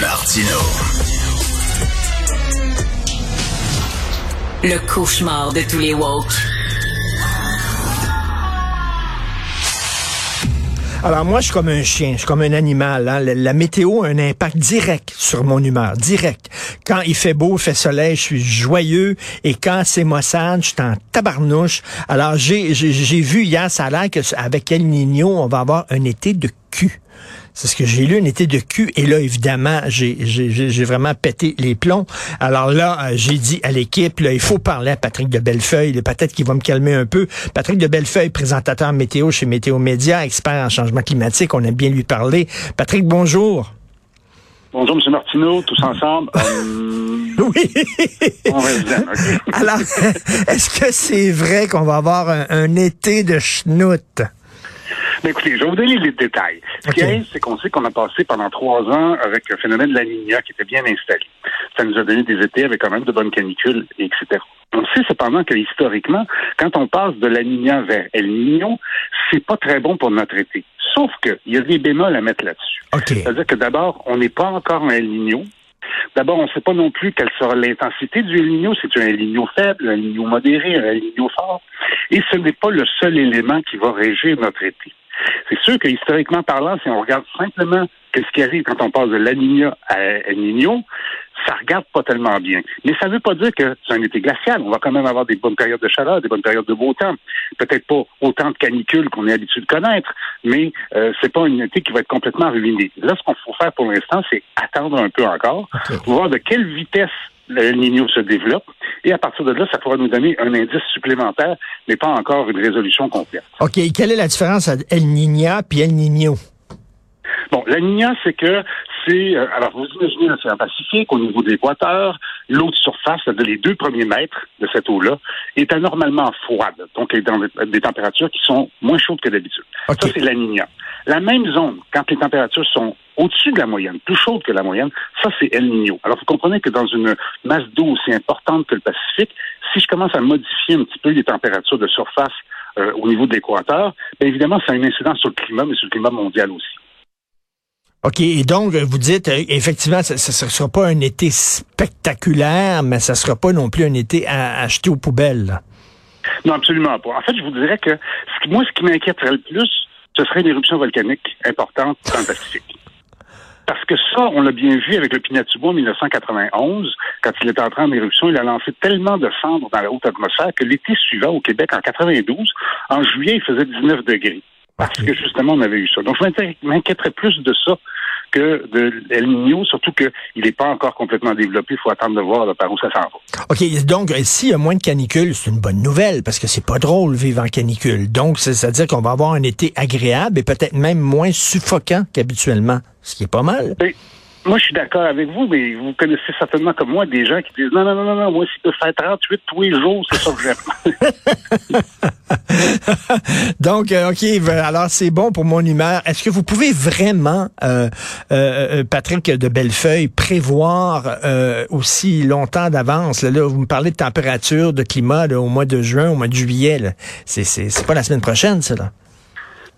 Martino. Le cauchemar de tous les woke. Alors moi, je suis comme un chien, je suis comme un animal. hein. La, la météo a un impact direct sur mon humeur, direct. Quand il fait beau, il fait soleil, je suis joyeux. Et quand c'est maussade, je suis en tabarnouche. Alors j'ai vu hier, ça a l'air qu'avec El Niño, on va avoir un été de cul. C'est ce que j'ai lu, un été de cul. Et là, évidemment, j'ai vraiment pété les plombs. Alors là, euh, j'ai dit à l'équipe, il faut parler à Patrick de Bellefeuille. Peut-être qu'il va me calmer un peu. Patrick de Bellefeuille, présentateur météo chez Météo Média, expert en changement climatique. On aime bien lui parler. Patrick, bonjour. Bonjour, M. Martineau, tous ensemble. Euh, Oui. on? Alors, est-ce que c'est vrai qu'on va avoir un, un été de schnout? Ben, écoutez, je vais vous donner les détails. Ce qui est, c'est qu'on sait qu'on a passé pendant trois ans avec le phénomène de la qui était bien installé. Ça nous a donné des étés avec quand même de bonnes canicules, etc. On sait cependant que historiquement, quand on passe de la vers El Niño, c'est pas très bon pour notre été. Sauf qu'il y a des bémols à mettre là-dessus. OK. C'est-à-dire que d'abord, on n'est pas encore en El Niño. D'abord, on ne sait pas non plus quelle sera l'intensité du El Niño. C'est un El Niño faible, un El Niño modéré, un El Niño fort. Et ce n'est pas le seul élément qui va régir notre été. C'est sûr que historiquement parlant, si on regarde simplement qu'est-ce qui arrive quand on passe de La Niña à El Niño, ça regarde pas tellement bien. Mais ça ne veut pas dire que c'est un été glacial. On va quand même avoir des bonnes périodes de chaleur, des bonnes périodes de beau temps. Peut-être pas autant de canicules qu'on est habitué de connaître, mais euh, c'est pas un été qui va être complètement ruiné. Là, ce qu'il faut faire pour l'instant, c'est attendre un peu encore, OK. voir de quelle vitesse le Niño se développe, et à partir de là, ça pourra nous donner un indice supplémentaire, mais pas encore une résolution complète. OK. Quelle est la différence entre El Niña puis El Niño? Bon, la Niña, c'est que c'est, euh, alors vous imaginez l'océan Pacifique, au niveau de l'équateur, l'eau de surface, c'est-à-dire les deux premiers mètres de cette eau-là, est anormalement froide, donc elle est dans des, températures qui sont moins chaudes que d'habitude. Ça, c'est la Niña. La même zone, quand les températures sont au-dessus de la moyenne, plus chaudes que la moyenne, ça, c'est El Niño. Alors, vous comprenez que dans une masse d'eau aussi importante que le Pacifique, si je commence à modifier un petit peu les températures de surface euh, au niveau de l'équateur, bien évidemment, ça a une incidence sur le climat, mais sur le climat mondial aussi. OK, et donc, vous dites, euh, effectivement, ça ne sera pas un été spectaculaire, mais ça sera pas non plus un été à acheter aux poubelles. là. Non, absolument pas. En fait, je vous dirais que ce qui- moi, ce qui m'inquiéterait le plus, ce serait une éruption volcanique importante dans le Pacifique. Parce que ça, on l'a bien vu avec le Pinatubo en 1991, quand il était entré en éruption, il a lancé tellement de cendres dans la haute atmosphère que l'été suivant au Québec, en 92, en juillet, il faisait 19 degrés. Parce que justement, on avait eu ça. Donc, je m'inquiéterais plus de ça que de El Niño, surtout qu'il n'est pas encore complètement développé. Il faut attendre de voir là, par où ça s'en va. OK, donc, euh, s'il y a moins de canicules, c'est une bonne nouvelle, parce que c'est pas drôle vivre en canicule. Donc, c'est- c'est-à-dire qu'on va avoir un été agréable et peut-être même moins suffocant qu'habituellement, ce qui est pas mal. Moi, je suis d'accord avec vous, mais vous connaissez certainement comme moi des gens qui disent non, non, non, non, non moi, s'il peut faire 38 tous les jours, c'est ça que j'aime. Donc, euh, OK, v- alors c'est bon pour mon humeur. Est-ce que vous pouvez vraiment, euh, euh, euh, Patrick de Bellefeuille, prévoir euh, aussi longtemps d'avance? Là, là, vous me parlez de température, de climat là, au mois de juin, au mois de juillet. c'est pas la semaine prochaine, ça. Là.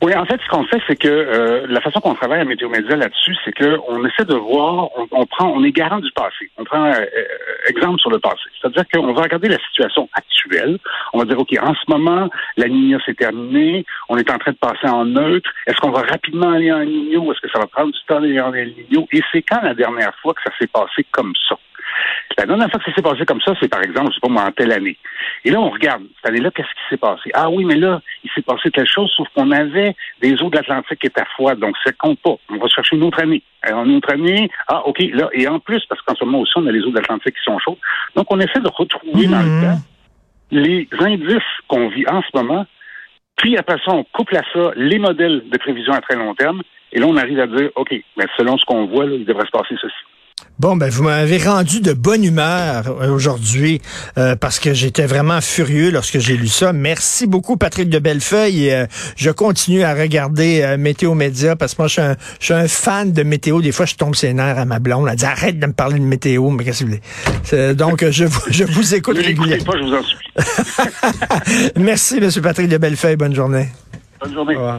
Oui, en fait, ce qu'on fait, c'est que euh, la façon qu'on travaille à Météo Média là-dessus, c'est qu'on essaie de voir, on, on prend, on est garant du passé. On prend euh, euh, exemple sur le passé. C'est-à-dire qu'on va regarder la situation actuelle. On va dire, OK, en ce moment, la Niña s'est terminée, on est en train de passer en neutre. Est-ce qu'on va rapidement aller en Niño ou est-ce que ça va prendre du temps d'aller en El Niño? Et c'est quand la dernière fois que ça s'est passé comme ça? La dernière fois que ça s'est passé comme ça, c'est par exemple, je sais pas moi, en telle année. Et là, on regarde, cette année-là, qu'est-ce qui s'est passé? Ah oui, mais là, il s'est passé telle chose, sauf qu'on avait des eaux de l'Atlantique qui étaient froides, donc ça compte pas. On va chercher une autre année. Alors, une autre année, ah, OK, là, et en plus, parce qu'en ce moment aussi, on a les eaux de l'Atlantique qui sont chaudes. Donc, on essaie de retrouver dans le temps les indices qu'on vit en ce moment, puis après ça, on couple à ça les modèles de prévision à très long terme, et là, on arrive à dire, OK, mais selon ce qu'on voit, là, il devrait se passer ceci. Bon, ben vous m'avez rendu de bonne humeur euh, aujourd'hui euh, parce que j'étais vraiment furieux lorsque j'ai lu ça. Merci beaucoup, Patrick de Bellefeuille. Et, euh, je continue à regarder euh, Météo Média parce que moi, je suis, un, je suis un fan de météo. Des fois, je tombe ses nerfs à ma blonde. Elle dit arrête de me parler de météo, mais qu'est-ce que vous voulez? C'est- Donc, euh, je vous, je vous écoute Ne régulièrement. pas, je vous en supplie. Merci, M. Patrick de Bellefeuille. Bonne journée. Bonne journée. Au revoir.